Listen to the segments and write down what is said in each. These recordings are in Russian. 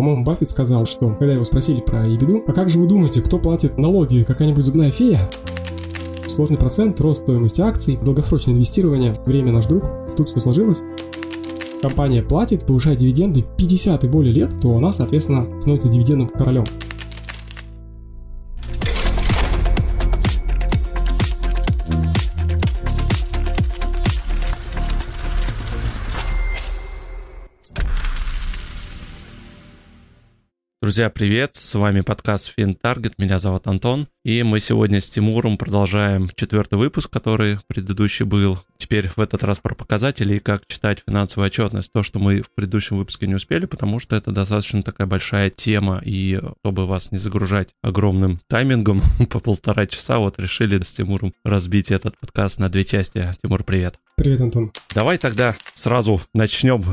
По-моему, Баффет сказал, что когда его спросили про ебеду, а как же вы думаете, кто платит налоги, какая-нибудь зубная фея? Сложный процент, рост стоимости акций, долгосрочное инвестирование, время наш друг. Тут все сложилось. Компания платит, повышает дивиденды 50 и более лет, то она, соответственно, становится дивидендным королем. Друзья, привет! С вами подкаст FinTarget, меня зовут Антон, и мы сегодня с Тимуром продолжаем четвертый выпуск, который предыдущий был. Теперь в этот раз про показатели и как читать финансовую отчетность. То, что мы в предыдущем выпуске не успели, потому что это достаточно такая большая тема, и чтобы вас не загружать огромным таймингом по полтора часа, вот решили с Тимуром разбить этот подкаст на две части. Тимур, привет! Привет, Антон. Давай тогда сразу начнем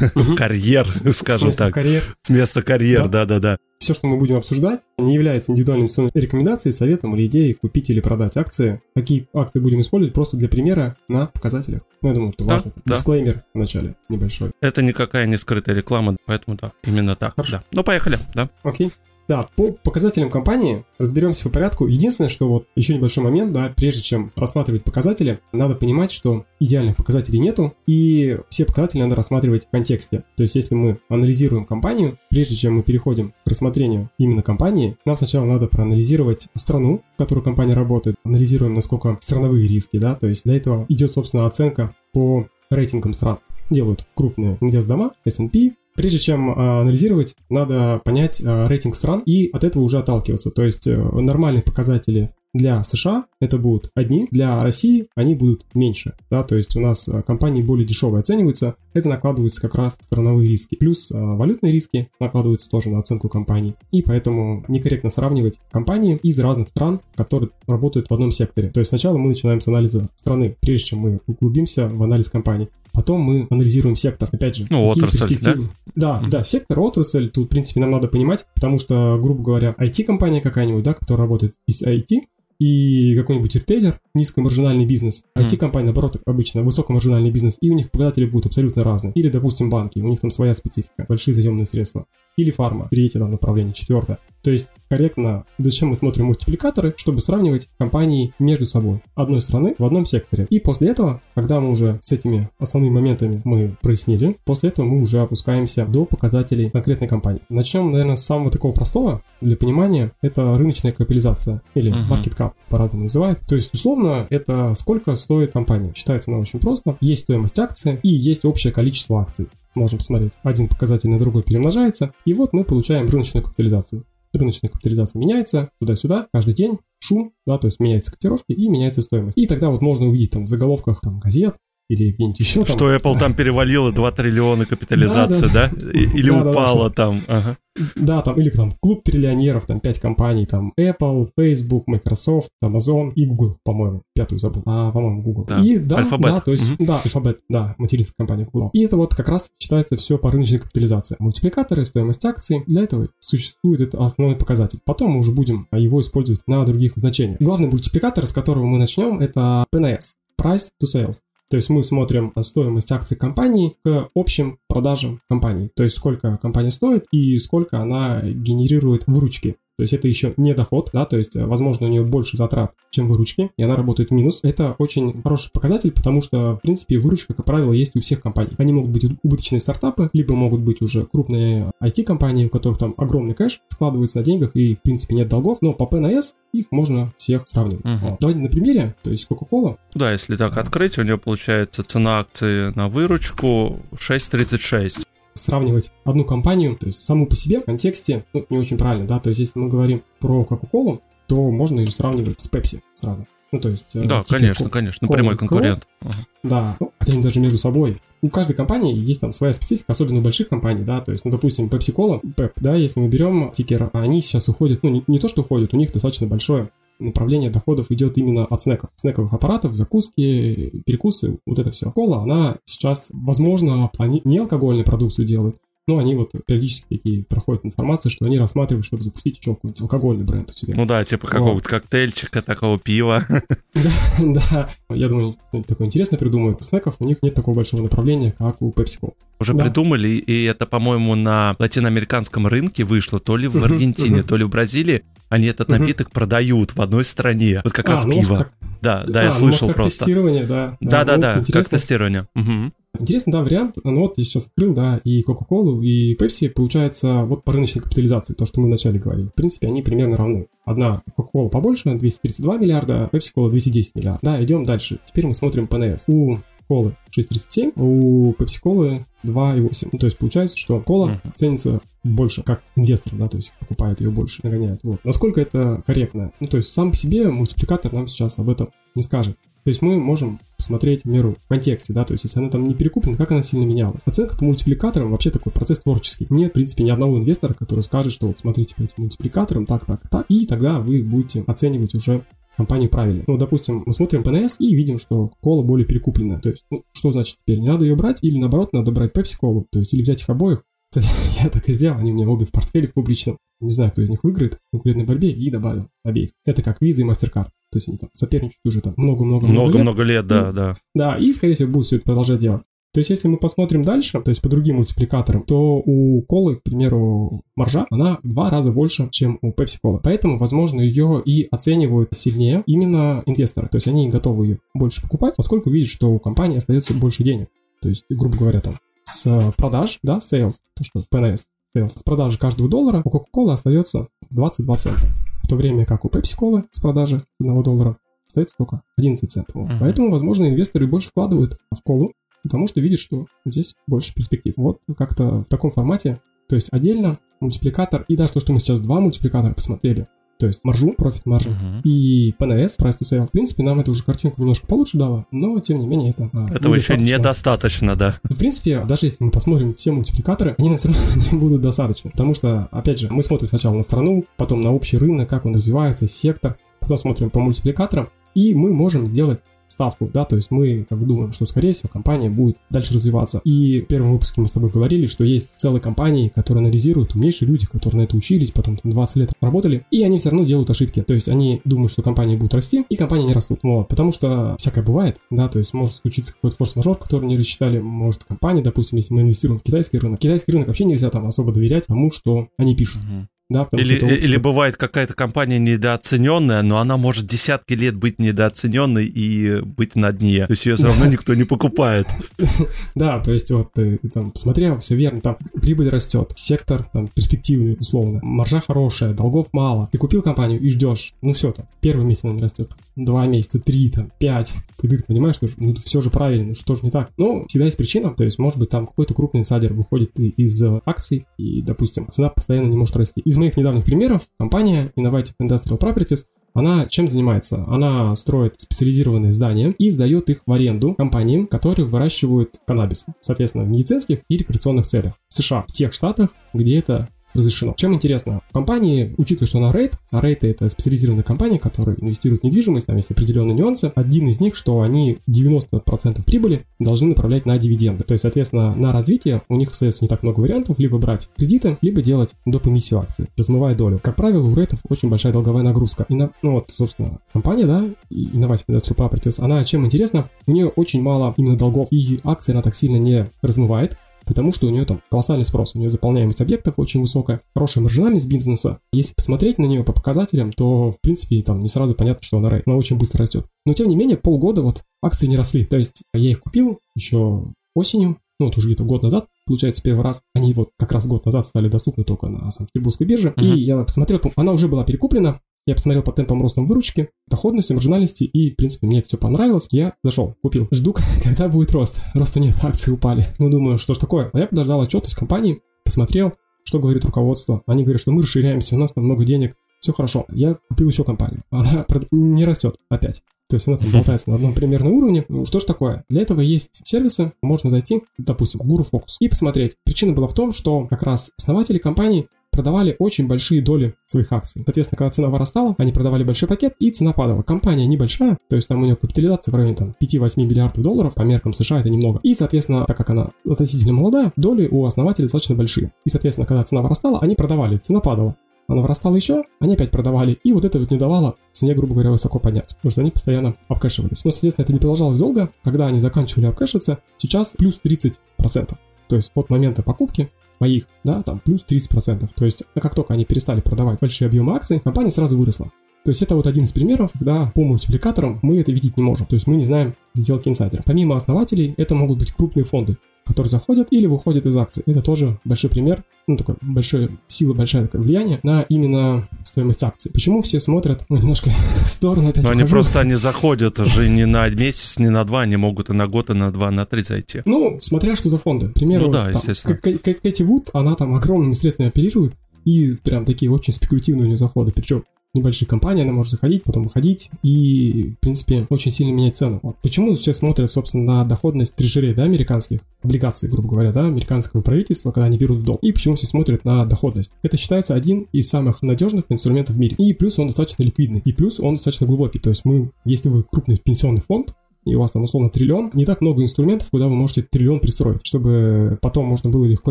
карьер, скажем так. карьер. С места карьер, да-да-да. Все, что мы будем обсуждать, не является индивидуальной инвестиционной рекомендацией, советом или идеей купить или продать акции. Какие акции будем использовать просто для примера на показателях. Ну, я думаю, это Да, важно. да. Дисклеймер в начале небольшой. Это никакая не скрытая реклама, поэтому да, именно так. Хорошо. Да. Ну, поехали, да. Окей. Да, по показателям компании разберемся по порядку. Единственное, что вот еще небольшой момент, да, прежде чем рассматривать показатели, надо понимать, что идеальных показателей нету, и все показатели надо рассматривать в контексте. То есть, если мы анализируем компанию, прежде чем мы переходим к рассмотрению именно компании, нам сначала надо проанализировать страну, в которой компания работает, анализируем, насколько страновые риски, да, то есть для этого идет, собственно, оценка по рейтингам стран. Делают крупные инвестдома, S&P, Прежде чем а, анализировать, надо понять а, рейтинг стран и от этого уже отталкиваться. То есть э, нормальные показатели для США это будут одни, для России они будут меньше. Да? То есть у нас а, компании более дешевые оцениваются, это накладывается как раз страновые риски. Плюс валютные риски накладываются тоже на оценку компаний. И поэтому некорректно сравнивать компании из разных стран, которые работают в одном секторе. То есть сначала мы начинаем с анализа страны, прежде чем мы углубимся в анализ компании. Потом мы анализируем сектор. Опять же, Ну, отрасль, перспективы. Да, Мгм. да, сектор, отрасль, тут, в принципе, нам надо понимать, потому что, грубо говоря, IT-компания какая-нибудь, да, которая работает из IT, и какой-нибудь ритейлер, низкомаржинальный бизнес. IT-компания, наоборот, обычно высокомаржинальный бизнес, и у них показатели будут абсолютно разные. Или, допустим, банки, у них там своя специфика, большие заемные средства. Или фарма, третье там, направление, четвертое. То есть корректно, зачем мы смотрим мультипликаторы, чтобы сравнивать компании между собой одной страны в одном секторе. И после этого, когда мы уже с этими основными моментами мы прояснили, после этого мы уже опускаемся до показателей конкретной компании. Начнем, наверное, с самого такого простого для понимания. Это рыночная капитализация или market cap по-разному называют. То есть, условно, это сколько стоит компания. Считается она очень просто. Есть стоимость акции и есть общее количество акций. Можем посмотреть. Один показатель на другой перемножается. И вот мы получаем рыночную капитализацию. Рыночная капитализация меняется туда-сюда каждый день, шум, да, то есть меняются котировки и меняется стоимость. И тогда вот можно увидеть там в заголовках там газет или где-нибудь еще там. Что Apple там перевалила 2 триллиона капитализация, да? Или Да, да, да, упала там. Ага. Да, там, или там клуб триллионеров, там пять компаний, там Apple, Facebook, Microsoft, Amazon и Google, по-моему. Пятую забыл. А, по-моему, Google. Да. И да, Alphabet. да, то есть, Мгм. да, Alphabet, да, материнская компания Google. И это вот как раз считается все по рыночной капитализации. Мультипликаторы, стоимость акций, для этого существует это основной показатель. Потом мы уже будем его использовать на других значениях. Главный мультипликатор, с которого мы начнем, это PNS, Price to Sales. То есть мы смотрим стоимость акций компании к общим продажам компании. То есть сколько компания стоит и сколько она генерирует выручки. То есть это еще не доход, да, то есть, э, возможно, у нее больше затрат, чем выручки, и она работает в минус. Это очень хороший показатель, потому что, в принципе, выручка, как правило, есть у всех компаний. Они могут быть убыточные стартапы, либо могут быть уже крупные IT-компании, у которых там огромный кэш складывается на деньгах и, в принципе, нет долгов, но по ПНС их можно всех сравнивать. Вот. Давайте на примере, то есть Coca-Cola Да, если так открыть, у нее получается цена акции на выручку 6.36. сравнивать одну компанию, то есть саму по себе в контексте, ну, не очень правильно, да, то есть если мы говорим про Coca-Cola, то можно ее сравнивать с Pepsi сразу. Ну, то есть... э, Да, типа конечно, Coca- конечно, Cola прямой и Cola. конкурент. Ага. Да, ну, хотя они даже между собой. У каждой компании есть там своя специфика, особенно у больших компаний, да, то есть, ну, допустим, Pepsi Cola, Pep, да, если мы берем тикер, они сейчас уходят, ну, не, не то, что уходят, у них достаточно большое направление доходов идет именно от снеков, снековых аппаратов, закуски, перекусы, вот это все. Кола, она сейчас, возможно, не алкогольную продукцию делают, Ну, они вот периодически такие проходят информацию, что они рассматривают, чтобы запустить еще какой-нибудь алкогольный бренд у себя. Ну да, типа какого-то коктейльчика, такого пива. Да, да. Я думаю, такое интересно придумают. Снеков у них нет такого большого направления, как у PepsiCo. Уже да. придумали, и это, по-моему, на латиноамериканском рынке вышло, то ли в Аргентине, то ли в Бразилии. Они этот напиток продают в одной стране. Вот как а, раз ну, пиво. Как... Да, да, а, я ну, слышал ну, как просто. тестирование, да. Да, да, да, да как тестирование. Угу. Интересный, да, вариант. Ну вот я сейчас открыл, да, и Coca-Cola, и Pepsi, получается, вот по рыночной капитализации, то, что мы вначале говорили. В принципе, они примерно равны. Одна Coca-Cola побольше, 232 миллиарда, Pepsi Cola 210 миллиардов. Да, идем дальше. Теперь мы смотрим ПНС. У колы 6,37, у Pepsi колы 2,8. Ну, то есть получается, что кола uh-huh. ценится больше, как инвестор, да, то есть покупает ее больше, нагоняет. Вот. Насколько это корректно? Ну, то есть сам по себе мультипликатор нам сейчас об этом не скажет. То есть мы можем посмотреть в меру в контексте, да, то есть если она там не перекуплена, как она сильно менялась. Оценка по мультипликаторам вообще такой процесс творческий. Нет, в принципе, ни одного инвестора, который скажет, что вот смотрите по этим мультипликаторам, так, так, так, и тогда вы будете оценивать уже компанию правильно. Ну, допустим, мы смотрим ПНС и видим, что кола более перекупленная. То есть, ну, что значит теперь? Не надо ее брать или наоборот, надо брать Pepsi колу, то есть или взять их обоих. Кстати, я так и сделал, они у меня обе в портфеле в публичном. Не знаю, кто из них выиграет в конкурентной борьбе и добавил обеих. Это как Visa и MasterCard. То есть они там соперничают уже там много-много лет. Много-много лет, да, да. Да, и, скорее всего, будут все это продолжать делать. То есть, если мы посмотрим дальше, то есть по другим мультипликаторам, то у колы, к примеру, маржа, она в два раза больше, чем у Pepsi Cola. Поэтому, возможно, ее и оценивают сильнее именно инвесторы. То есть, они готовы ее больше покупать, поскольку видят, что у компании остается больше денег. То есть, грубо говоря, там с продаж, да, sales, то, что PNS, sales, с продажи каждого доллара у Coca-Cola остается 22 цента. В то время как у Pepsi Cola с продажи 1 доллара остается только 11 центов. Uh-huh. Поэтому, возможно, инвесторы больше вкладывают в колу, потому что видят, что здесь больше перспектив. Вот как-то в таком формате, то есть отдельно мультипликатор, и даже то, что мы сейчас два мультипликатора посмотрели, то есть маржу, профит маржи uh-huh. и PNS, price to sale. В принципе, нам это уже картинку немножко получше дало, но тем не менее это... А, Этого еще недостаточно, да. В принципе, даже если мы посмотрим все мультипликаторы, они нам все равно не будут достаточно, потому что, опять же, мы смотрим сначала на страну, потом на общий рынок, как он развивается, сектор, потом смотрим по мультипликаторам, и мы можем сделать ставку, да, то есть мы как думаем, что, скорее всего, компания будет дальше развиваться. И в первом выпуске мы с тобой говорили, что есть целые компании, которые анализируют, умнейшие люди, которые на это учились, потом там 20 лет работали, и они все равно делают ошибки. То есть они думают, что компания будет расти, и компании не растут. Вот, потому что всякое бывает, да, то есть может случиться какой-то форс-мажор, который не рассчитали, может компания, допустим, если мы инвестируем в китайский рынок. Китайский рынок вообще нельзя там особо доверять тому, что они пишут. Uh-huh. Да, или, что или бывает какая-то компания недооцененная, но она может десятки лет быть недооцененной и быть на дне. То есть ее все равно никто не покупает. Да, то есть вот ты там посмотрел, все верно, там прибыль растет, сектор там перспективный, условно, маржа хорошая, долгов мало. Ты купил компанию и ждешь, ну все там, первый месяц она не растет, два месяца, три, там, пять. И ты понимаешь, что ну, все же правильно, что же не так. Ну, всегда есть причина, то есть может быть там какой-то крупный инсайдер выходит из акций и, допустим, цена постоянно не может расти. Из моих недавних примеров компания Innovative Industrial Properties она чем занимается? Она строит специализированные здания и сдает их в аренду компаниям, которые выращивают каннабис, соответственно, в медицинских и рекреационных целях. В США, в тех штатах, где это разрешено. Чем интересно? Компании, учитывая, что она рейд, а рейд это специализированная компания, которая инвестирует в недвижимость, там есть определенные нюансы. Один из них, что они 90% прибыли должны направлять на дивиденды. То есть, соответственно, на развитие у них остается не так много вариантов, либо брать кредиты, либо делать доп. эмиссию акций, размывая долю. Как правило, у рейтов очень большая долговая нагрузка. И на, ну вот, собственно, компания, да, Innovative Industrial Properties, она чем интересна? У нее очень мало именно долгов, и акции она так сильно не размывает, потому что у нее там колоссальный спрос, у нее заполняемость объектов очень высокая, хорошая маржинальность бизнеса. Если посмотреть на нее по показателям, то, в принципе, там не сразу понятно, что она, она очень быстро растет. Но, тем не менее, полгода вот акции не росли. То есть я их купил еще осенью, ну вот уже где-то год назад, получается, первый раз. Они вот как раз год назад стали доступны только на Санкт-Петербургской бирже. Uh-huh. И я посмотрел, она уже была перекуплена, я посмотрел по темпам ростом выручки, доходности, маржинальности, и, в принципе, мне это все понравилось. Я зашел, купил. Жду, когда будет рост. Роста нет, акции упали. Ну, думаю, что ж такое. А я подождал отчетность компании, посмотрел, что говорит руководство. Они говорят, что мы расширяемся, у нас там много денег, все хорошо. Я купил еще компанию. Она не растет опять. То есть она там болтается на одном примерном уровне. Ну, что ж такое? Для этого есть сервисы. Можно зайти, допустим, в Guru Focus и посмотреть. Причина была в том, что как раз основатели компании продавали очень большие доли своих акций. Соответственно, когда цена вырастала, они продавали большой пакет, и цена падала. Компания небольшая, то есть там у нее капитализация в районе там, 5-8 миллиардов долларов, по меркам США это немного. И, соответственно, так как она относительно молодая, доли у основателей достаточно большие. И, соответственно, когда цена вырастала, они продавали, цена падала. Она вырастала еще, они опять продавали, и вот это вот не давало цене, грубо говоря, высоко подняться, потому что они постоянно обкэшивались. Но, соответственно, это не продолжалось долго. Когда они заканчивали обкэшиться, сейчас плюс 30%. То есть от момента покупки моих, да, там плюс 30%. То есть как только они перестали продавать большие объемы акций, компания сразу выросла. То есть это вот один из примеров, когда по мультипликаторам мы это видеть не можем. То есть мы не знаем сделки инсайдера. Помимо основателей, это могут быть крупные фонды которые заходят или выходят из акций. Это тоже большой пример, ну, такой большой сила, большое такое влияние на именно стоимость акций. Почему все смотрят, ну, немножко в сторону Но они просто, они заходят же не на месяц, не на два, они могут и на год, и на два, на три зайти. Ну, смотря что за фонды. К примеру, ну, да, там, естественно. Кэти Вуд, она там огромными средствами оперирует, и прям такие очень спекулятивные у нее заходы. Причем небольшие компании, она может заходить, потом выходить и, в принципе, очень сильно менять цену. Вот. Почему все смотрят, собственно, на доходность трежерей, да, американских, облигаций, грубо говоря, да, американского правительства, когда они берут в долг, и почему все смотрят на доходность. Это считается один из самых надежных инструментов в мире. И плюс он достаточно ликвидный, и плюс он достаточно глубокий. То есть мы, если вы крупный пенсионный фонд, и у вас там условно триллион, не так много инструментов, куда вы можете триллион пристроить, чтобы потом можно было легко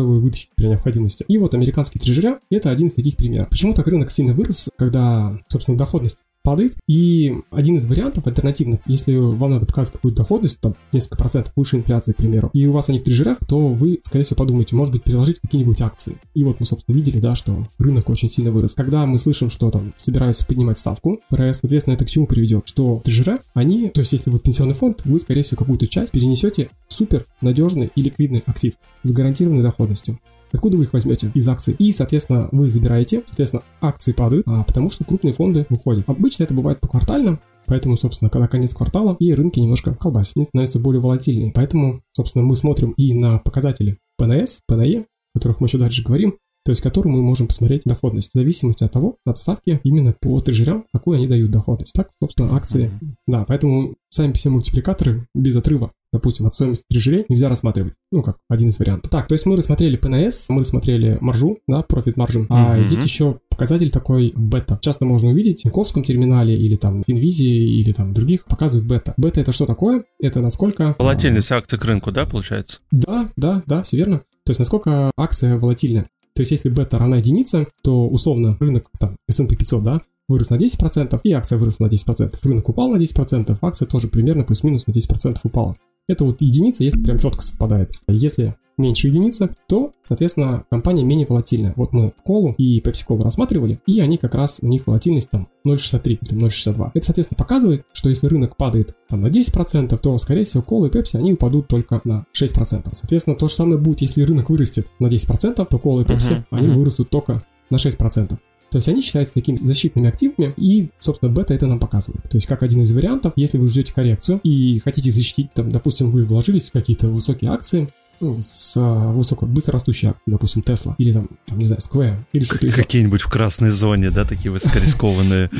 его вытащить при необходимости. И вот американский трежеря — это один из таких примеров. Почему так рынок сильно вырос, когда, собственно, доходность падает. И один из вариантов альтернативных, если вам надо показать какую-то доходность, там несколько процентов выше инфляции, к примеру, и у вас они в трежерах, то вы, скорее всего, подумаете, может быть, переложить какие-нибудь акции. И вот мы, собственно, видели, да, что рынок очень сильно вырос. Когда мы слышим, что там собираются поднимать ставку соответственно, это к чему приведет? Что трежера, они, то есть если вы пенсионный фонд, вы, скорее всего, какую-то часть перенесете супер надежный и ликвидный актив с гарантированной доходностью. Откуда вы их возьмете? Из акций. И, соответственно, вы забираете, соответственно, акции падают, а, потому что крупные фонды выходят. Обычно это бывает поквартально, Поэтому, собственно, когда конец квартала, и рынки немножко колбасят, они становятся более волатильнее. Поэтому, собственно, мы смотрим и на показатели ПНС, ПНЕ, о которых мы еще дальше говорим, то есть которую мы можем посмотреть доходность в зависимости от того, от ставки именно по трежерям, какую они дают доходность. Так, собственно, акции. Mm-hmm. Да, поэтому сами все мультипликаторы без отрыва допустим, от стоимости трежерей нельзя рассматривать. Ну, как один из вариантов. Так, то есть мы рассмотрели ПНС, мы рассмотрели маржу, да, profit margin, а mm-hmm. здесь еще показатель такой бета. Часто можно увидеть в Тиньковском терминале или там в Инвизии или там других показывают бета. Бета это что такое? Это насколько... Волатильность акций к рынку, да, получается? Да, да, да, все верно. То есть насколько акция волатильна. То есть если бета равна единице, то условно рынок там S&P 500, да, вырос на 10%, и акция выросла на 10%. Рынок упал на 10%, акция тоже примерно плюс-минус на 10% упала. Это вот единица, если прям четко совпадает. Если меньше единицы, то, соответственно, компания менее волатильная. Вот мы колу и Pepsi Cola рассматривали, и они как раз, у них волатильность там 0,63 или 0,62. Это, соответственно, показывает, что если рынок падает там на 10%, то, скорее всего, кола и Pepsi, они упадут только на 6%. Соответственно, то же самое будет, если рынок вырастет на 10%, то кола и Pepsi, uh-huh, они uh-huh. вырастут только на 6%. То есть они считаются такими защитными активами, и, собственно, бета это нам показывает. То есть как один из вариантов, если вы ждете коррекцию и хотите защитить, там, допустим, вы вложились в какие-то высокие акции, ну, с а, высоко, быстро растущей акцией, допустим, Tesla, или там, там, не знаю, Square, или что-то еще. Какие-нибудь в красной зоне, да, такие высокорискованные,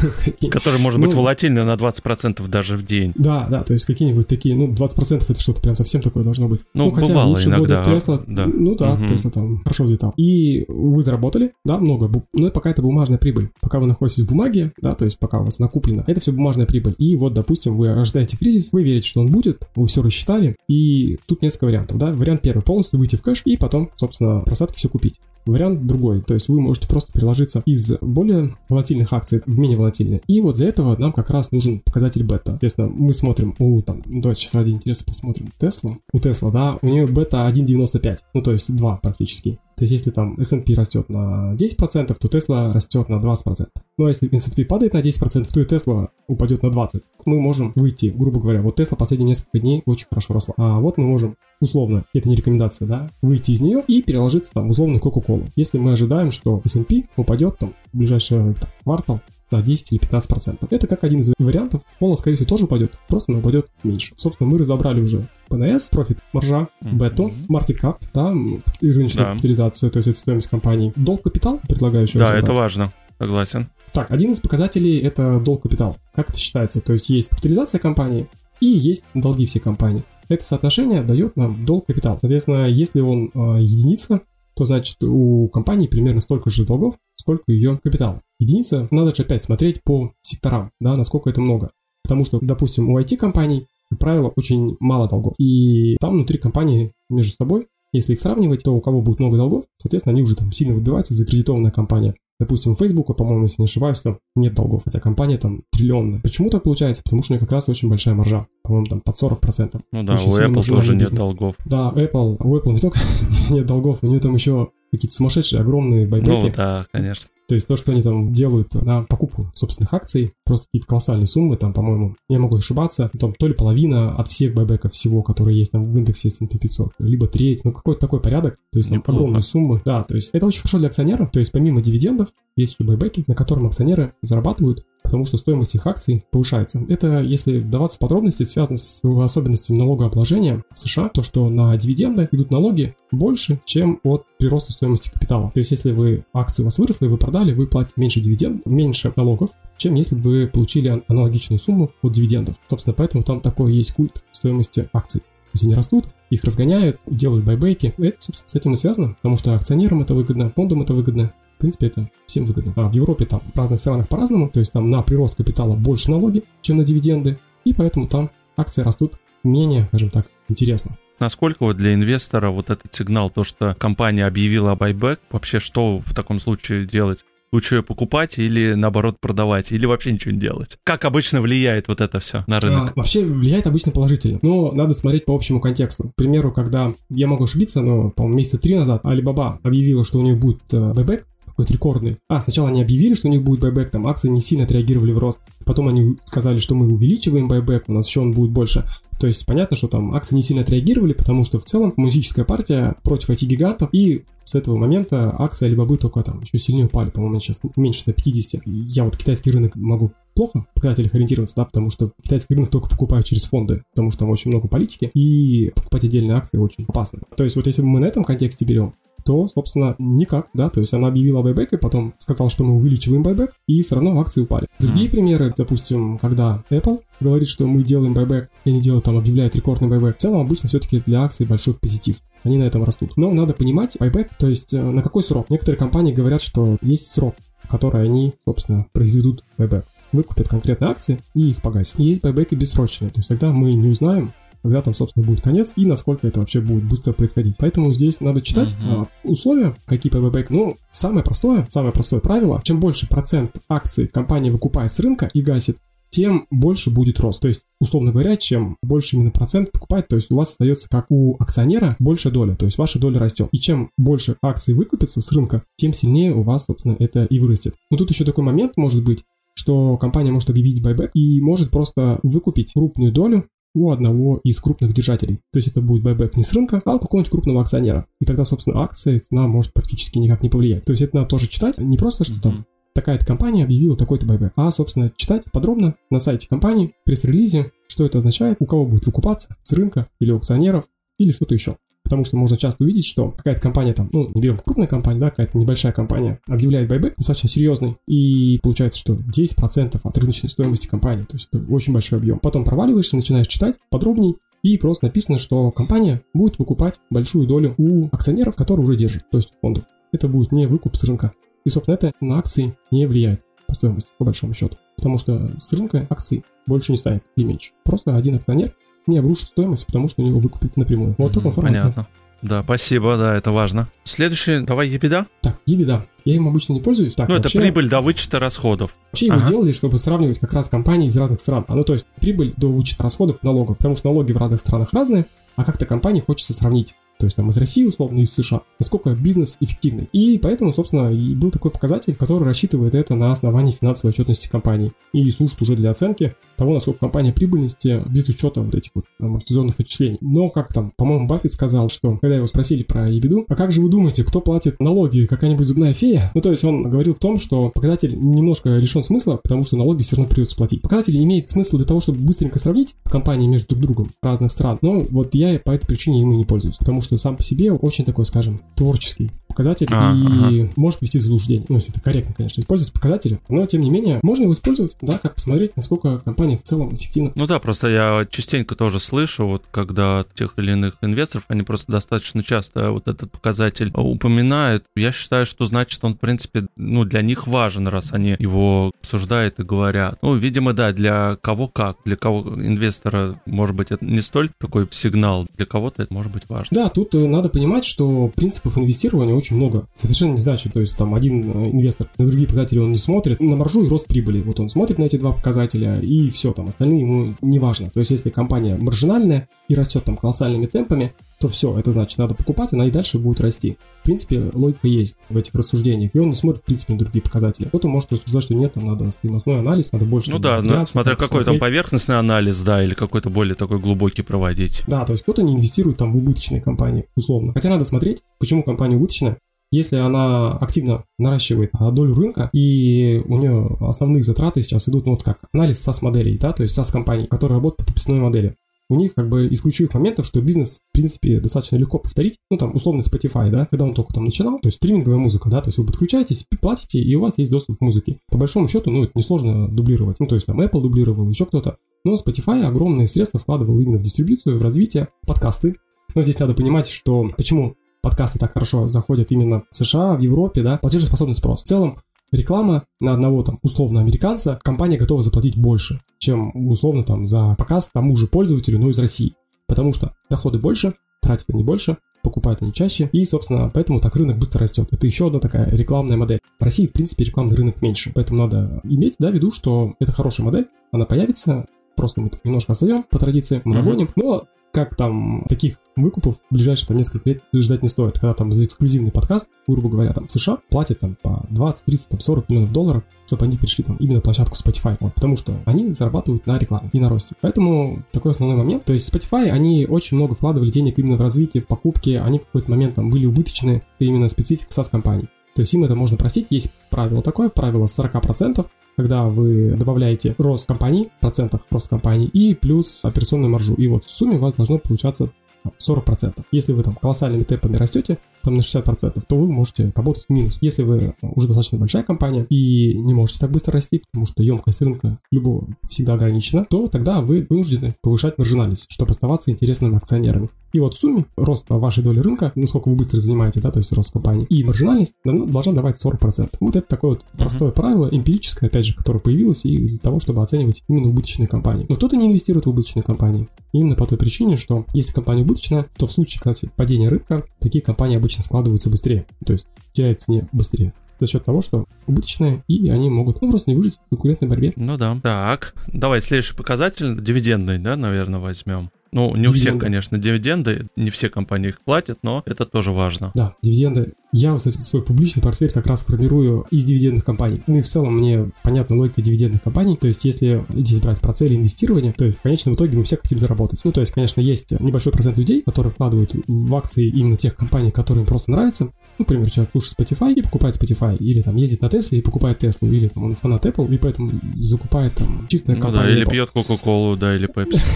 которые, может быть, ну, волатильны на 20% даже в день. Да, да, то есть какие-нибудь такие, ну, 20% это что-то прям совсем такое должно быть. Ну, бывало иногда. Tesla, ну да, Tesla там хорошо взлетал. И вы заработали, да, много, но пока это бумажная прибыль. Пока вы находитесь в бумаге, да, то есть пока у вас накоплено, это все бумажная прибыль. И вот, допустим, вы ожидаете кризис, вы верите, что он будет, вы все рассчитали, и тут несколько вариантов, да, Вариант первый, полностью выйти в кэш и потом, собственно, просадки все купить. Вариант другой, то есть вы можете просто переложиться из более волатильных акций в менее волатильные. И вот для этого нам как раз нужен показатель бета. Соответственно, мы смотрим у, там, давайте сейчас ради интереса посмотрим Tesla. У Tesla, да, у нее бета 1.95, ну то есть 2 практически. То есть если там S&P растет на 10%, то Tesla растет на 20%. Но если S&P падает на 10%, то и Tesla упадет на 20%. Мы можем выйти, грубо говоря, вот Tesla последние несколько дней очень хорошо росла. А вот мы можем условно, это не рекомендация, да, выйти из нее и переложиться там условно Coca-Cola. Если мы ожидаем, что S&P упадет там в ближайший там, квартал на 10 или 15 процентов. Это как один из вариантов. Пола, скорее всего, тоже упадет, просто она упадет меньше. Собственно, мы разобрали уже ПНС, профит, маржа, бету, кап, да, и рыночную да. капитализацию, то есть это стоимость компании. Долг капитал, предлагаю еще Да, разобрать. это важно, согласен. Так, один из показателей это долг капитал. Как это считается? То есть есть капитализация компании и есть долги всей компании. Это соотношение дает нам долг капитал. Соответственно, если он э, единица, то значит у компании примерно столько же долгов, сколько ее капитал. Единица, надо же опять смотреть по секторам, да, насколько это много. Потому что, допустим, у IT-компаний, как правило, очень мало долгов. И там внутри компании между собой, если их сравнивать, то у кого будет много долгов, соответственно, они уже там сильно выбиваются закредитованная компания. Допустим, у Facebook, по-моему, если не ошибаюсь, там нет долгов, хотя компания там триллионная. Почему так получается? Потому что у нее как раз очень большая маржа. По-моему, там под 40%. Ну да, очень у Apple тоже нет долгов. Да, Apple, у Apple не только нет долгов, у нее там еще какие-то сумасшедшие огромные байбеки. Ну да, конечно. То есть то, что они там делают на покупку собственных акций, просто какие-то колоссальные суммы, там, по-моему, я могу ошибаться, там то ли половина от всех байбеков всего, которые есть там в индексе S&P 500, либо треть, ну какой-то такой порядок, то есть там огромные суммы. Да, то есть это очень хорошо для акционеров, то есть помимо дивидендов есть еще байбеки, на котором акционеры зарабатывают потому что стоимость их акций повышается. Это, если вдаваться в подробности, связано с особенностями налогообложения в США, то, что на дивиденды идут налоги больше, чем от прироста стоимости капитала. То есть, если вы акции у вас выросли, вы продали, вы платите меньше дивидендов, меньше налогов, чем если бы вы получили аналогичную сумму от дивидендов. Собственно, поэтому там такой есть культ стоимости акций. То есть они растут, их разгоняют, делают байбеки. Это, собственно, с этим и связано, потому что акционерам это выгодно, фондам это выгодно, в принципе, это всем выгодно. А в Европе там в разных странах по-разному, то есть там на прирост капитала больше налоги, чем на дивиденды, и поэтому там акции растут менее, скажем так, интересно. Насколько вот для инвестора вот этот сигнал, то, что компания объявила байбек, вообще что в таком случае делать? лучше ее покупать или наоборот продавать, или вообще ничего не делать? Как обычно влияет вот это все на рынок? А, вообще влияет обычно положительно, но надо смотреть по общему контексту. К примеру, когда, я могу ошибиться, но, по-моему, месяца три назад Alibaba объявила, что у нее будет э, байбек, какой-то рекордный. А, сначала они объявили, что у них будет байбек, там акции не сильно отреагировали в рост. Потом они сказали, что мы увеличиваем байбек, у нас еще он будет больше. То есть понятно, что там акции не сильно отреагировали, потому что в целом коммунистическая партия против IT-гигантов, и с этого момента акции Alibaba только там еще сильнее упали, по-моему, сейчас меньше 150. Я вот китайский рынок могу плохо в показателях ориентироваться, да, потому что китайский рынок только покупают через фонды, потому что там очень много политики, и покупать отдельные акции очень опасно. То есть вот если мы на этом контексте берем, то, собственно, никак, да, то есть она объявила байбек, и потом сказала, что мы увеличиваем байбек, и все равно акции упали. Другие mm. примеры, допустим, когда Apple говорит, что мы делаем байбек, и они делают там, объявляют рекордный байбек, в целом обычно все-таки для акций большой позитив. Они на этом растут. Но надо понимать, байбек, то есть э, на какой срок? Некоторые компании говорят, что есть срок, в который они, собственно, произведут байбек выкупят конкретные акции и их погасят. Есть байбеки бессрочные, то есть тогда мы не узнаем, когда там, собственно, будет конец и насколько это вообще будет быстро происходить. Поэтому здесь надо читать uh-huh. условия, какие PBBack. Ну, самое простое, самое простое правило, чем больше процент акций компания выкупает с рынка и гасит, тем больше будет рост. То есть, условно говоря, чем больше именно процент покупает, то есть у вас остается как у акционера большая доля, то есть ваша доля растет. И чем больше акций выкупится с рынка, тем сильнее у вас, собственно, это и вырастет. Но тут еще такой момент может быть, что компания может объявить байбек и может просто выкупить крупную долю у одного из крупных держателей. То есть это будет байбек не с рынка, а у какого-нибудь крупного акционера. И тогда, собственно, акция цена может практически никак не повлиять. То есть это надо тоже читать, не просто, что там такая-то компания объявила такой-то байбек, а, собственно, читать подробно на сайте компании, пресс-релизе, что это означает, у кого будет выкупаться, с рынка или у акционеров, или что-то еще. Потому что можно часто увидеть, что какая-то компания там, ну, не берем крупная компания, да, какая-то небольшая компания, объявляет байбек достаточно серьезный, и получается, что 10% от рыночной стоимости компании, то есть это очень большой объем. Потом проваливаешься, начинаешь читать подробней, и просто написано, что компания будет выкупать большую долю у акционеров, которые уже держат, то есть фондов. Это будет не выкуп с рынка. И, собственно, это на акции не влияет по стоимости, по большому счету. Потому что с рынка акций больше не станет и меньше. Просто один акционер не обрушит стоимость, потому что у него выкупить напрямую. Вот такая информация. Понятно. Да, спасибо, да, это важно. Следующий, давай ебеда. Так, ебеда. Я им обычно не пользуюсь. Так, ну, вообще, это прибыль до вычета расходов. Вообще ага. его делали, чтобы сравнивать как раз компании из разных стран. А ну, то есть прибыль до вычета расходов налогов, потому что налоги в разных странах разные, а как-то компании хочется сравнить то есть там из России, условно, из США, насколько бизнес эффективный. И поэтому, собственно, и был такой показатель, который рассчитывает это на основании финансовой отчетности компании и служит уже для оценки того, насколько компания прибыльности без учета вот этих вот амортизационных отчислений. Но, как там, по-моему, Баффет сказал, что когда его спросили про ебеду, а как же вы думаете, кто платит налоги, какая-нибудь зубная фея? Ну, то есть он говорил в том, что показатель немножко лишен смысла, потому что налоги все равно придется платить. Показатель имеет смысл для того, чтобы быстренько сравнить компании между друг другом разных стран, но вот я по этой причине ему не пользуюсь, потому что что сам по себе очень такой, скажем, творческий показатель а, и ага. может вести в заблуждение. Ну, если это корректно, конечно, использовать показатели. Но, тем не менее, можно его использовать, да, как посмотреть, насколько компания в целом эффективна. Ну да, просто я частенько тоже слышу, вот когда тех или иных инвесторов, они просто достаточно часто вот этот показатель упоминают. Я считаю, что значит он, в принципе, ну, для них важен, раз они его обсуждают и говорят. Ну, видимо, да, для кого как. Для кого инвестора, может быть, это не столь такой сигнал, для кого-то это может быть важно. Да, тут э, надо понимать, что принципов инвестирования очень много. Совершенно не значит, то есть там один э, инвестор на другие показатели он не смотрит, на маржу и рост прибыли. Вот он смотрит на эти два показателя и все, там остальные ему не важно. То есть если компания маржинальная и растет там колоссальными темпами, то все, это значит, надо покупать, она и дальше будет расти. В принципе, логика есть в этих рассуждениях, и он смотрит, в принципе, на другие показатели. Кто-то может рассуждать, что нет, там надо стоимостной анализ, надо больше... Ну да, да, смотря какой там поверхностный анализ, да, или какой-то более такой глубокий проводить. Да, то есть кто-то не инвестирует там в убыточные компании, условно. Хотя надо смотреть, почему компания убыточная, если она активно наращивает долю рынка, и у нее основные затраты сейчас идут, ну вот как, анализ SaaS-моделей, да, то есть SaaS-компаний, которые работают по подписной модели у них как бы из ключевых моментов, что бизнес, в принципе, достаточно легко повторить. Ну, там, условно, Spotify, да, когда он только там начинал, то есть стриминговая музыка, да, то есть вы подключаетесь, платите, и у вас есть доступ к музыке. По большому счету, ну, это несложно дублировать. Ну, то есть там Apple дублировал, еще кто-то. Но Spotify огромные средства вкладывал именно в дистрибьюцию, в развитие, подкасты. Но здесь надо понимать, что почему подкасты так хорошо заходят именно в США, в Европе, да, платежеспособный спрос. В целом, реклама на одного там условно американца, компания готова заплатить больше, чем условно там за показ тому же пользователю, но из России. Потому что доходы больше, тратят они больше, покупают они чаще, и, собственно, поэтому так рынок быстро растет. Это еще одна такая рекламная модель. В России, в принципе, рекламный рынок меньше, поэтому надо иметь, да, в виду, что это хорошая модель, она появится, просто мы так немножко оставим по традиции, мы нагоним, но как там таких выкупов в ближайшие там несколько лет ждать не стоит. Когда там за эксклюзивный подкаст, грубо говоря, там США платят там по 20, 30, там 40 миллионов долларов, чтобы они пришли там именно площадку Spotify. Вот, потому что они зарабатывают на рекламе и на росте. Поэтому такой основной момент. То есть Spotify, они очень много вкладывали денег именно в развитие, в покупки, они в какой-то момент там были убыточные, это именно специфика SaaS-компаний. То есть им это можно простить. Есть правило такое, правило 40%, когда вы добавляете рост компании, процентах рост компании и плюс операционную маржу. И вот в сумме у вас должно получаться 40%. Если вы там колоссальными темпами растете, там на 60%, то вы можете работать в минус. Если вы уже достаточно большая компания и не можете так быстро расти, потому что емкость рынка любого всегда ограничена, то тогда вы вынуждены повышать маржинальность, чтобы оставаться интересными акционерами. И вот в сумме рост вашей доли рынка, насколько вы быстро занимаете, да, то есть рост компании, и маржинальность должна давать 40%. Вот это такое вот простое uh-huh. правило, эмпирическое, опять же, которое появилось и для того, чтобы оценивать именно убыточные компании. Но кто-то не инвестирует в убыточные компании. Именно по той причине, что если компания убыточная, то в случае, кстати, падения рынка, такие компании обычно складываются быстрее. То есть теряется не быстрее за счет того, что убыточные, и они могут ну, просто не выжить в конкурентной борьбе. Ну да. Так, давай следующий показатель, дивидендный, да, наверное, возьмем. Ну, не дивиденды. у всех, конечно, дивиденды, не все компании их платят, но это тоже важно. Да, дивиденды. Я, кстати, свой публичный портфель как раз формирую из дивидендных компаний. Ну и в целом мне понятна логика дивидендных компаний. То есть, если здесь брать про цели инвестирования, то есть в конечном итоге мы все хотим заработать. Ну, то есть, конечно, есть небольшой процент людей, которые вкладывают в акции именно тех компаний, которые им просто нравятся. Ну, например, человек слушает Spotify и покупает Spotify, или там ездит на Тесле и покупает Теслу, или там он фанат Apple и поэтому закупает там чистая ну, компания. Да, или Apple. пьет Кока-Колу, да, или Pepsi.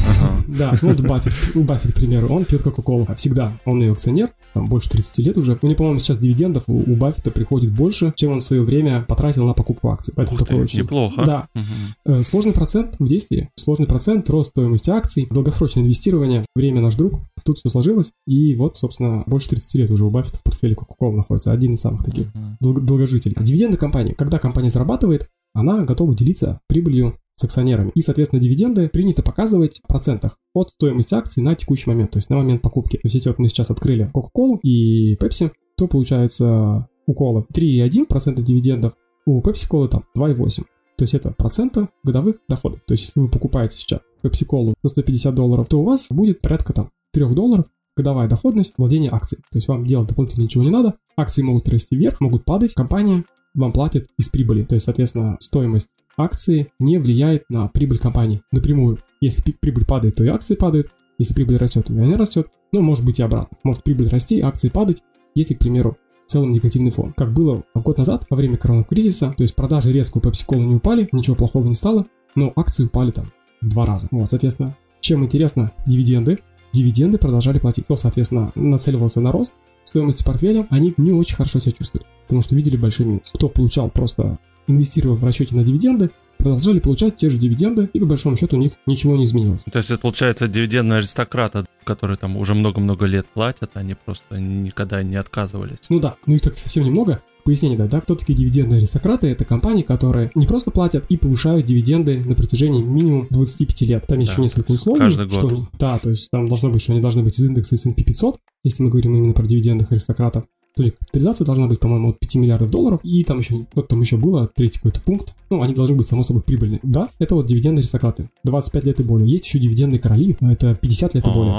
Да, ну Баффет, ну, Баффет, к примеру, он пьет Кока-Колу. Всегда. Он ее акционер, там больше 30 лет уже. У него, по-моему, сейчас дивидендов у, у Баффета приходит больше, чем он в свое время потратил на покупку акций. Поэтому Ух такой ты, очень... Неплохо. Да. Угу. Сложный процент в действии. Сложный процент, рост стоимости акций, долгосрочное инвестирование. Время наш друг. Тут все сложилось. И вот, собственно, больше 30 лет уже у Баффета в портфеле Кока-Кола находится. Один из самых таких угу. долгожителей. Дивиденды компании. Когда компания зарабатывает, она готова делиться прибылью с акционерами. И, соответственно, дивиденды принято показывать в процентах от стоимости акций на текущий момент, то есть на момент покупки. То есть если вот мы сейчас открыли Coca-Cola и Pepsi, то получается у Cola 3,1% дивидендов, у Pepsi-Cola там 2,8%. То есть это процента годовых доходов. То есть если вы покупаете сейчас Pepsi-Cola за 150 долларов, то у вас будет порядка там 3 долларов годовая доходность владения акцией. То есть вам делать дополнительно ничего не надо. Акции могут расти вверх, могут падать. Компания вам платит из прибыли. То есть, соответственно, стоимость акции не влияет на прибыль компании напрямую. Если прибыль падает, то и акции падают. Если прибыль растет, то и она растет. Но может быть и обратно. Может прибыль расти, акции падать, если, к примеру, в целом негативный фон. Как было год назад, во время коронавируса, то есть продажи резко у Pepsi-Cola не упали, ничего плохого не стало, но акции упали там два раза. Вот, соответственно, чем интересно дивиденды, дивиденды продолжали платить. Кто, соответственно, нацеливался на рост стоимости портфеля, они не очень хорошо себя чувствовали, потому что видели большой минус. Кто получал просто инвестировав в расчете на дивиденды, продолжали получать те же дивиденды, и по большому счету у них ничего не изменилось. То есть это получается дивидендные аристократы, которые там уже много-много лет платят, они просто никогда не отказывались. Ну да, ну их так совсем немного. Пояснение дать, да, кто такие дивидендные аристократы? Это компании, которые не просто платят и повышают дивиденды на протяжении минимум 25 лет. Там да, еще несколько условий. Каждый год. Что, да, то есть там должно быть, что они должны быть из индекса S&P 500, если мы говорим именно про дивидендных аристократов то ли капитализация должна быть, по-моему, от 5 миллиардов долларов, и там еще, вот там еще было, третий какой-то пункт, ну, они должны быть, само собой, прибыльные. Да, это вот дивиденды аристократы, 25 лет и более. Есть еще дивидендные короли, это 50 лет и более.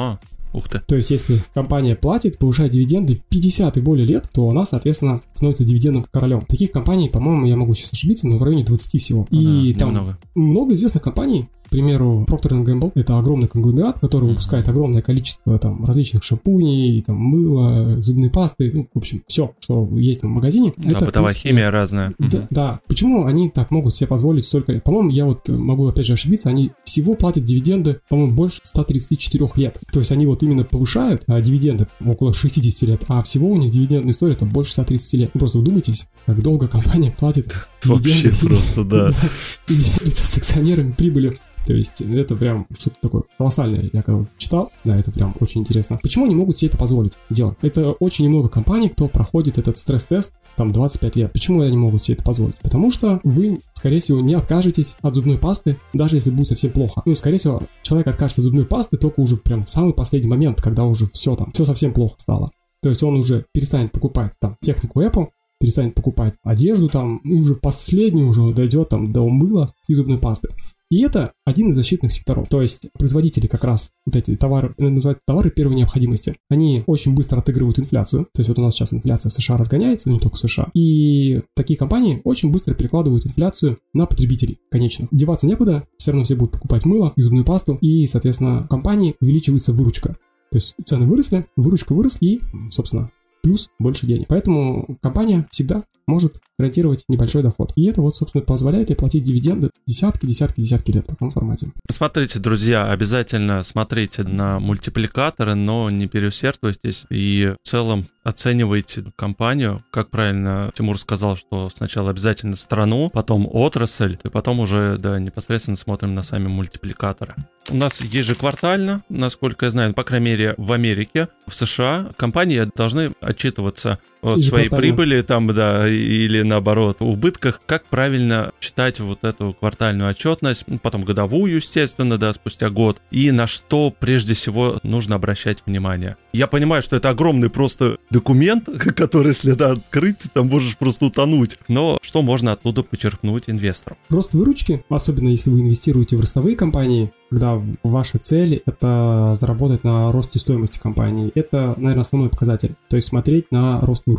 Ух ты. То есть, если компания платит, повышает дивиденды 50 и более лет, то она, соответственно, становится дивидендным королем. Таких компаний, по-моему, я могу сейчас ошибиться, но в районе 20 всего. Ну, и да, там немного. много известных компаний, к примеру, Procter Gamble — это огромный конгломерат, который выпускает огромное количество там различных шампуней, там мыла, зубной пасты, ну, в общем, все, что есть там в магазине. Да, это, бытовая принципе, химия разная. Да, угу. да. Почему они так могут себе позволить столько По-моему, я вот могу опять же ошибиться, они всего платят дивиденды, по-моему, больше 134 лет. То есть они вот именно повышают а, дивиденды около 60 лет, а всего у них дивидендная история там больше 130 лет. Вы просто вдумайтесь, как долго компания платит Вообще просто, да. И делится с акционерами прибылью. То есть это прям что-то такое колоссальное. Я когда читал, да, это прям очень интересно. Почему они могут себе это позволить делать? Это очень немного компаний, кто проходит этот стресс-тест там 25 лет. Почему они могут себе это позволить? Потому что вы, скорее всего, не откажетесь от зубной пасты, даже если будет совсем плохо. Ну, скорее всего, человек откажется от зубной пасты только уже прям в самый последний момент, когда уже все там, все совсем плохо стало. То есть он уже перестанет покупать там технику Apple, перестанет покупать одежду там, и уже последний уже дойдет там до мыла и зубной пасты. И это один из защитных секторов. То есть производители как раз вот эти товары, э, называют товары первой необходимости, они очень быстро отыгрывают инфляцию. То есть вот у нас сейчас инфляция в США разгоняется, но не только в США. И такие компании очень быстро перекладывают инфляцию на потребителей конечных. Деваться некуда, все равно все будут покупать мыло и зубную пасту, и, соответственно, компании увеличивается выручка. То есть цены выросли, выручка выросла, и, собственно, плюс больше денег. Поэтому компания всегда может гарантировать небольшой доход. И это вот, собственно, позволяет ей платить дивиденды десятки, десятки, десятки лет в таком формате. Посмотрите, друзья, обязательно смотрите на мультипликаторы, но не переусердствуйтесь и в целом оцениваете компанию, как правильно Тимур сказал, что сначала обязательно страну, потом отрасль, и потом уже, да, непосредственно смотрим на сами мультипликаторы. У нас ежеквартально, насколько я знаю, по крайней мере в Америке, в США, компании должны отчитываться о своей прибыли там, да, или наоборот, убытках, как правильно читать вот эту квартальную отчетность, ну, потом годовую, естественно, да, спустя год, и на что прежде всего нужно обращать внимание. Я понимаю, что это огромный просто документ, который, если да, открыть, там можешь просто утонуть. Но что можно оттуда почерпнуть инвестору? Рост выручки, особенно если вы инвестируете в ростовые компании, когда ваша цель — это заработать на росте стоимости компании. Это, наверное, основной показатель. То есть смотреть на рост выручки.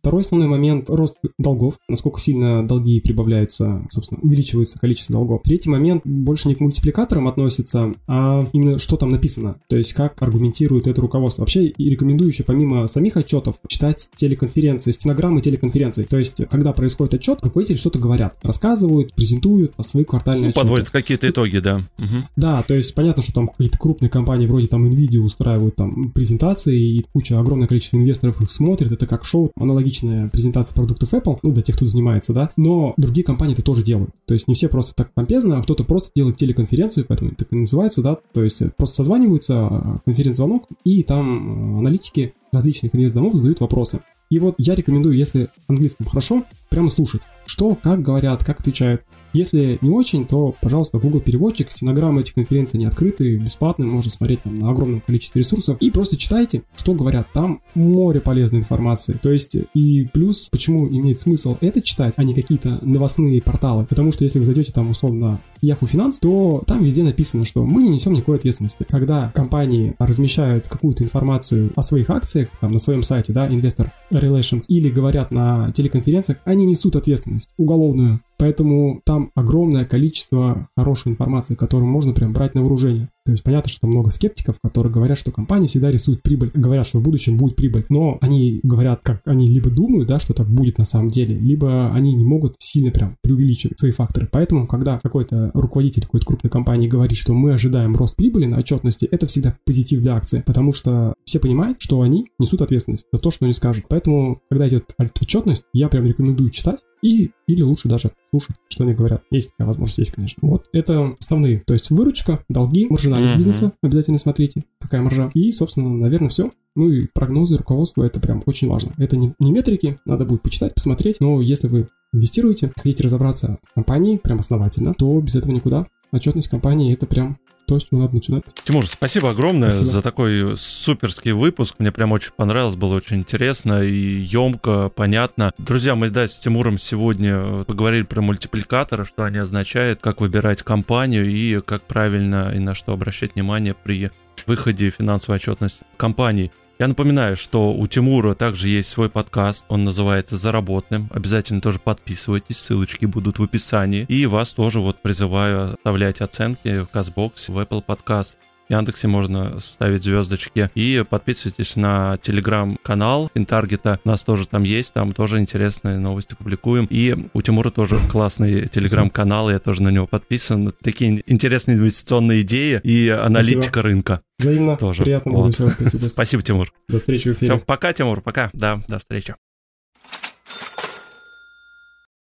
Второй основной момент — рост долгов. Насколько сильно долги прибавляются, собственно, увеличивается количество долгов. Третий момент больше не к мультипликаторам относится, а именно что там написано. То есть как аргументирует это руководство. Вообще и рекомендую еще помимо самих отчетов читать телеконференции, стенограммы телеконференций. То есть когда происходит отчет, руководители что-то говорят, рассказывают, презентуют свои квартальные ну, отчеты. Подводят какие-то итоги, да. Угу. Да, то есть понятно, что там какие-то крупные компании вроде там Nvidia устраивают там презентации, и куча, огромное количество инвесторов их смотрит, это как шоу, аналогичная презентация продуктов Apple, ну, для тех, кто занимается, да, но другие компании это тоже делают. То есть не все просто так помпезно, а кто-то просто делает телеконференцию, поэтому это так и называется, да, то есть просто созваниваются, конференц-звонок, и там э, аналитики различных инвестдомов задают вопросы. И вот я рекомендую, если английским хорошо, прямо слушать, что, как говорят, как отвечают. Если не очень, то, пожалуйста, Google переводчик, стенограммы этих конференций не открыты, бесплатные, можно смотреть там на огромном количестве ресурсов. И просто читайте, что говорят. Там море полезной информации. То есть, и плюс, почему имеет смысл это читать, а не какие-то новостные порталы. Потому что если вы зайдете там условно Yahoo Finance, то там везде написано, что мы не несем никакой ответственности. Когда компании размещают какую-то информацию о своих акциях, там на своем сайте, да, Investor Relations, или говорят на телеконференциях, они несут ответственность уголовную. Поэтому там огромное количество хорошей информации, которую можно прям брать на вооружение. То есть понятно, что много скептиков, которые говорят, что компания всегда рисует прибыль, говорят, что в будущем будет прибыль, но они говорят, как они либо думают, да, что так будет на самом деле, либо они не могут сильно прям преувеличивать свои факторы. Поэтому, когда какой-то руководитель какой-то крупной компании говорит, что мы ожидаем рост прибыли на отчетности, это всегда позитив для акции, потому что все понимают, что они несут ответственность за то, что они скажут. Поэтому, когда идет отчетность, я прям рекомендую читать и или лучше даже слушать, что они говорят. Есть такая возможность, есть, конечно. Вот, это основные. То есть выручка, долги, маржинальность mm-hmm. бизнеса, обязательно смотрите, какая маржа. И, собственно, наверное, все. Ну и прогнозы руководства, это прям очень важно. Это не, не метрики, надо будет почитать, посмотреть, но если вы инвестируете, хотите разобраться в компании прям основательно, то без этого никуда. Отчетность компании это прям то, с чего надо начинать. Тимур, спасибо огромное спасибо. за такой суперский выпуск. Мне прям очень понравилось, было очень интересно и емко, понятно. Друзья, мы да, с Тимуром сегодня поговорили про мультипликаторы, что они означают, как выбирать компанию и как правильно и на что обращать внимание при выходе финансовой отчетности компании. Я напоминаю, что у Тимура также есть свой подкаст, он называется «Заработным». Обязательно тоже подписывайтесь, ссылочки будут в описании. И вас тоже вот призываю оставлять оценки в Казбоксе, в Apple Podcast. В Яндексе можно ставить звездочки. И подписывайтесь на телеграм-канал Финтаргета. У нас тоже там есть, там тоже интересные новости публикуем. И у Тимура тоже классный телеграм-канал, я тоже на него подписан. Такие интересные инвестиционные идеи и аналитика Спасибо. рынка. Взаимно. Тоже. Приятно вот. было Спасибо, Тимур. До встречи в эфире. Все, пока, Тимур, пока. Да, до встречи.